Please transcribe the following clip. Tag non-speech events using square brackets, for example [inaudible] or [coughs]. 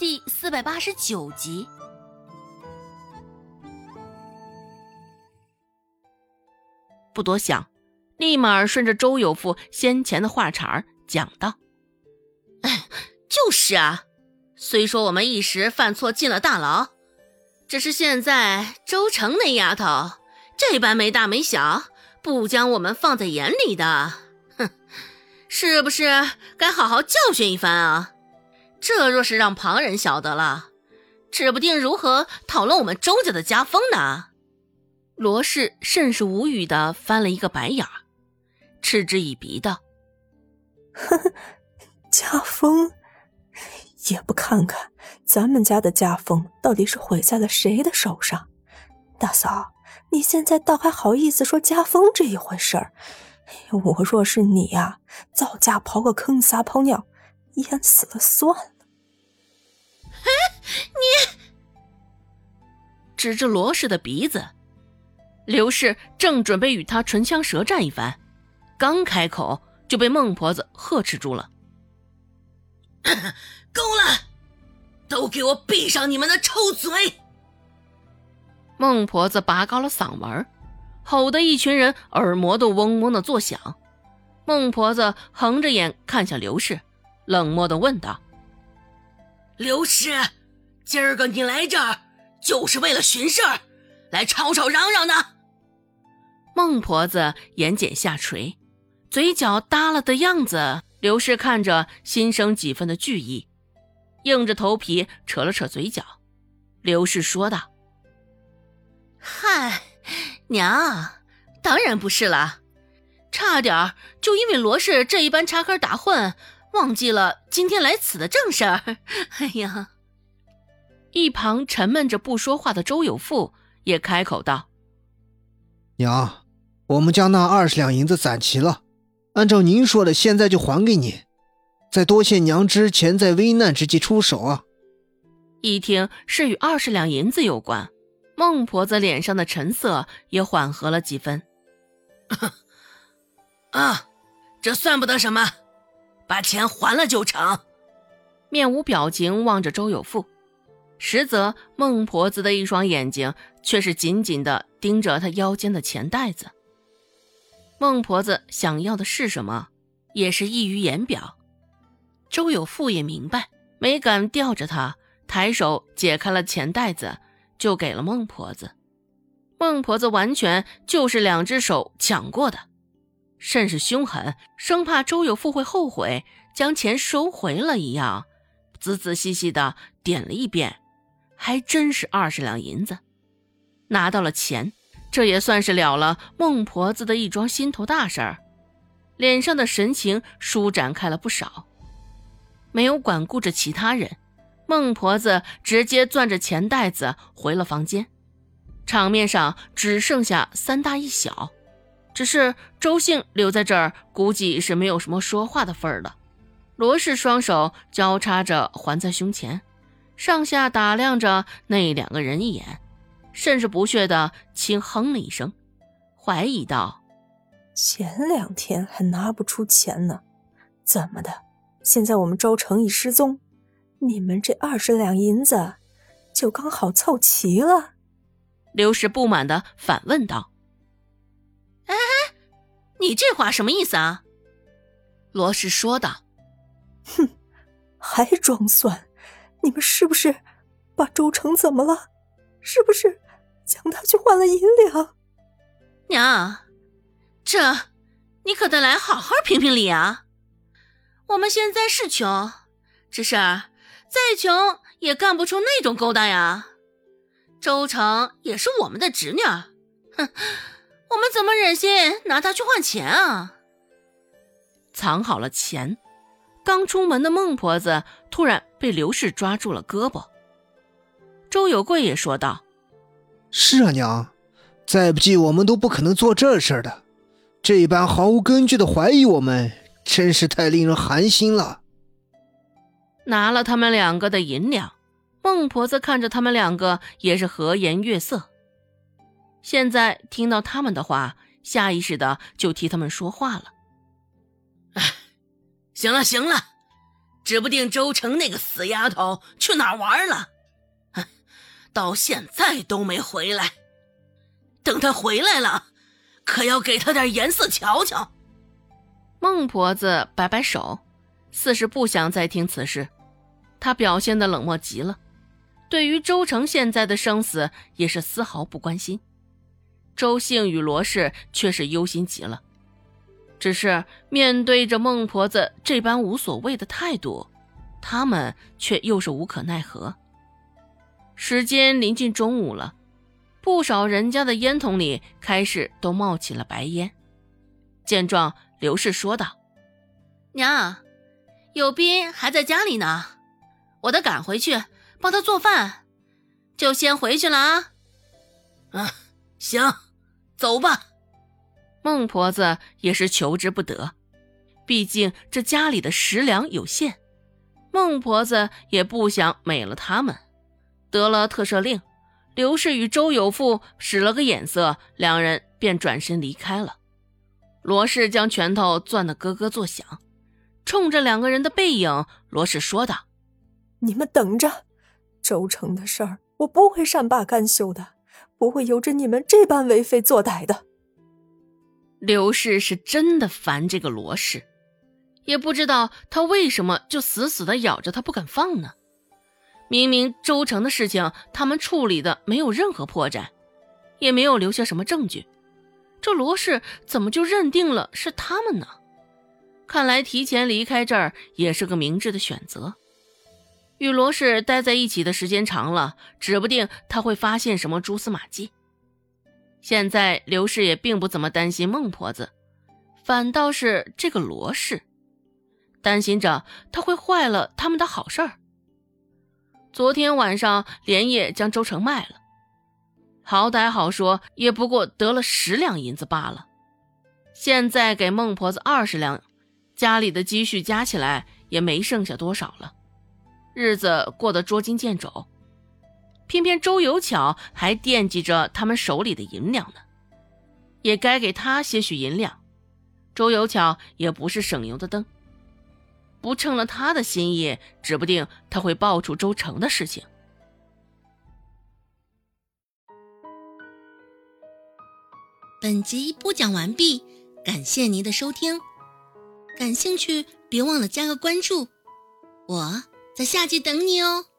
第四百八十九集。不多想，立马顺着周有富先前的话茬儿讲道：“哎就是啊，虽说我们一时犯错进了大牢，只是现在周成那丫头这般没大没小，不将我们放在眼里的，哼，是不是该好好教训一番啊？这若是让旁人晓得了，指不定如何讨论我们周家的家风呢？”罗氏甚是无语的翻了一个白眼，嗤之以鼻道：“呵呵，家风也不看看咱们家的家风到底是毁在了谁的手上？大嫂，你现在倒还好意思说家风这一回事儿？我若是你呀，早家刨个坑撒泡尿，淹死了算了。”你指着罗氏的鼻子。刘氏正准备与他唇枪舌战一番，刚开口就被孟婆子呵斥住了：“ [coughs] 够了，都给我闭上你们的臭嘴！”孟婆子拔高了嗓门，吼得一群人耳膜都嗡嗡的作响。孟婆子横着眼看向刘氏，冷漠的问道：“刘氏，今儿个你来这儿就是为了寻事儿，来吵吵嚷嚷的？”孟婆子眼睑下垂，嘴角耷拉的样子，刘氏看着心生几分的惧意，硬着头皮扯了扯嘴角。刘氏说道：“嗨，娘，当然不是啦，差点就因为罗氏这一般插科打诨，忘记了今天来此的正事儿。[laughs] 哎呀！”一旁沉闷着不说话的周有富也开口道：“娘。”我们将那二十两银子攒齐了，按照您说的，现在就还给你。再多谢娘之前在危难之际出手啊！一听是与二十两银子有关，孟婆子脸上的沉色也缓和了几分。[laughs] 啊，这算不得什么，把钱还了就成。面无表情望着周有富，实则孟婆子的一双眼睛却是紧紧的盯着他腰间的钱袋子。孟婆子想要的是什么，也是溢于言表。周有富也明白，没敢吊着他，抬手解开了钱袋子，就给了孟婆子。孟婆子完全就是两只手抢过的，甚是凶狠，生怕周有富会后悔将钱收回了一样，仔仔细细的点了一遍，还真是二十两银子。拿到了钱。这也算是了了孟婆子的一桩心头大事儿，脸上的神情舒展开了不少，没有管顾着其他人，孟婆子直接攥着钱袋子回了房间。场面上只剩下三大一小，只是周兴留在这儿，估计是没有什么说话的份儿了。罗氏双手交叉着环在胸前，上下打量着那两个人一眼。甚是不屑的轻哼了一声，怀疑道：“前两天还拿不出钱呢，怎么的？现在我们周成一失踪，你们这二十两银子就刚好凑齐了？”刘氏不满的反问道：“哎，你这话什么意思啊？”罗氏说道：“哼，还装蒜？你们是不是把周成怎么了？是不是？”将他去换了银两，娘，这你可得来好好评评理啊！我们现在是穷，只是再穷也干不出那种勾当呀。周成也是我们的侄女，哼，我们怎么忍心拿它去换钱啊？藏好了钱，刚出门的孟婆子突然被刘氏抓住了胳膊。周有贵也说道。是啊，娘，再不济我们都不可能做这事的。这般毫无根据的怀疑我们，真是太令人寒心了。拿了他们两个的银两，孟婆子看着他们两个也是和颜悦色。现在听到他们的话，下意识的就替他们说话了。哎，行了行了，指不定周成那个死丫头去哪儿玩了，哼，到现在都没回来。等他回来了，可要给他点颜色瞧瞧。孟婆子摆摆手，似是不想再听此事。她表现的冷漠极了，对于周成现在的生死也是丝毫不关心。周兴与罗氏却是忧心极了。只是面对着孟婆子这般无所谓的态度，他们却又是无可奈何。时间临近中午了，不少人家的烟筒里开始都冒起了白烟。见状，刘氏说道：“娘，有斌还在家里呢，我得赶回去帮他做饭，就先回去了啊。”“啊，行，走吧。”孟婆子也是求之不得，毕竟这家里的食粮有限，孟婆子也不想美了他们。得了特赦令，刘氏与周有富使了个眼色，两人便转身离开了。罗氏将拳头攥得咯咯作响，冲着两个人的背影，罗氏说道：“你们等着，周成的事儿我不会善罢甘休的，不会由着你们这般为非作歹的。”刘氏是真的烦这个罗氏，也不知道他为什么就死死的咬着他不肯放呢？明明周成的事情他们处理的没有任何破绽，也没有留下什么证据，这罗氏怎么就认定了是他们呢？看来提前离开这儿也是个明智的选择。与罗氏待在一起的时间长了，指不定他会发现什么蛛丝马迹。现在刘氏也并不怎么担心孟婆子，反倒是这个罗氏，担心着他会坏了他们的好事儿。昨天晚上连夜将周成卖了，好歹好说也不过得了十两银子罢了，现在给孟婆子二十两，家里的积蓄加起来也没剩下多少了，日子过得捉襟见肘。偏偏周有巧还惦记着他们手里的银两呢，也该给他些许银两。周有巧也不是省油的灯，不称了他的心意，指不定他会爆出周成的事情。本集播讲完毕，感谢您的收听。感兴趣，别忘了加个关注，我在下集等你哦。